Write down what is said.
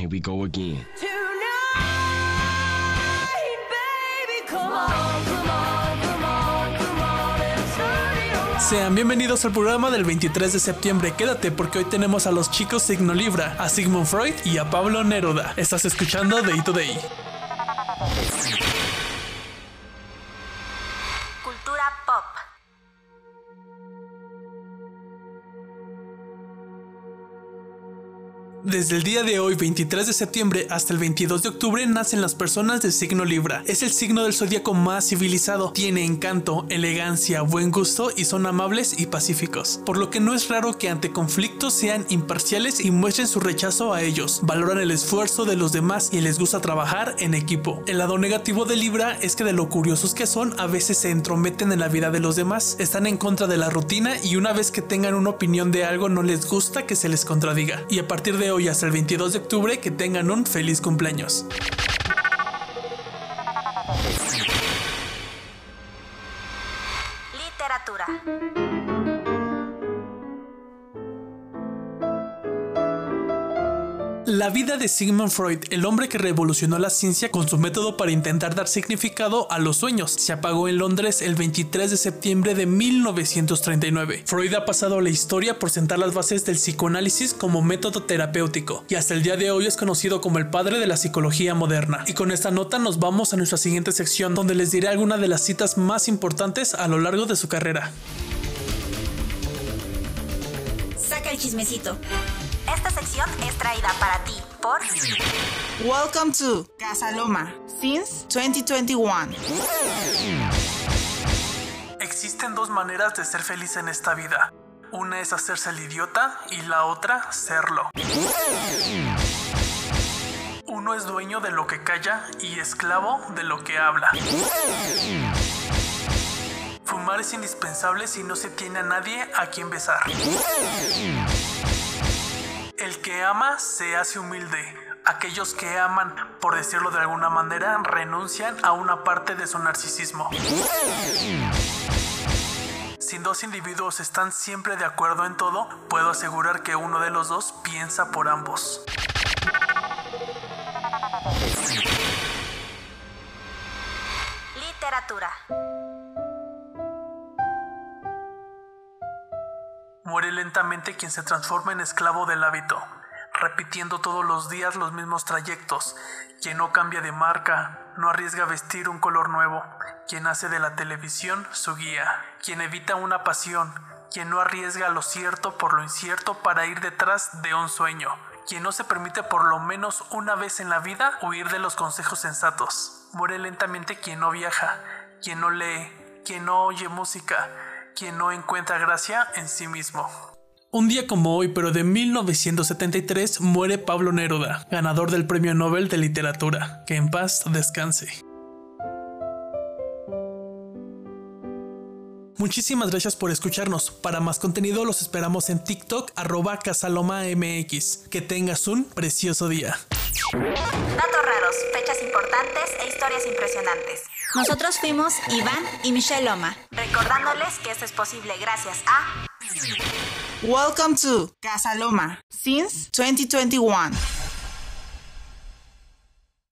Here we go again. Sean bienvenidos al programa del 23 de septiembre. Quédate porque hoy tenemos a los chicos Signo Libra, a Sigmund Freud y a Pablo Neruda. Estás escuchando Day to Day. Cultura pop. Desde el día de hoy, 23 de septiembre, hasta el 22 de octubre, nacen las personas del signo Libra. Es el signo del zodíaco más civilizado, tiene encanto, elegancia, buen gusto y son amables y pacíficos. Por lo que no es raro que ante conflictos sean imparciales y muestren su rechazo a ellos. Valoran el esfuerzo de los demás y les gusta trabajar en equipo. El lado negativo de Libra es que de lo curiosos que son, a veces se entrometen en la vida de los demás, están en contra de la rutina y una vez que tengan una opinión de algo no les gusta que se les contradiga. Y a partir de hoy hasta el 22 de octubre que tengan un feliz cumpleaños. Literatura. La vida de Sigmund Freud, el hombre que revolucionó la ciencia con su método para intentar dar significado a los sueños, se apagó en Londres el 23 de septiembre de 1939. Freud ha pasado a la historia por sentar las bases del psicoanálisis como método terapéutico y hasta el día de hoy es conocido como el padre de la psicología moderna. Y con esta nota nos vamos a nuestra siguiente sección donde les diré algunas de las citas más importantes a lo largo de su carrera. Saca el chismecito. Sección es traída para ti por Welcome to Casa Loma since 2021. Existen dos maneras de ser feliz en esta vida. Una es hacerse el idiota y la otra serlo. Uno es dueño de lo que calla y esclavo de lo que habla. Fumar es indispensable si no se tiene a nadie a quien besar. El que ama se hace humilde. Aquellos que aman, por decirlo de alguna manera, renuncian a una parte de su narcisismo. Si dos individuos están siempre de acuerdo en todo, puedo asegurar que uno de los dos piensa por ambos. literatura. Muere lentamente quien se transforma en esclavo del hábito, repitiendo todos los días los mismos trayectos, quien no cambia de marca, no arriesga vestir un color nuevo, quien hace de la televisión su guía, quien evita una pasión, quien no arriesga lo cierto por lo incierto para ir detrás de un sueño, quien no se permite por lo menos una vez en la vida huir de los consejos sensatos. Muere lentamente quien no viaja, quien no lee, quien no oye música, quien no encuentra gracia en sí mismo. Un día como hoy, pero de 1973, muere Pablo Neruda, ganador del Premio Nobel de Literatura. Que en paz descanse. Muchísimas gracias por escucharnos. Para más contenido los esperamos en TikTok arroba casalomamx. Que tengas un precioso día. Datos raros, fechas importantes e historias impresionantes. Nosotros fuimos Iván y Michelle Loma. Recordándoles que esto es posible gracias a Welcome to Casa Loma since 2021.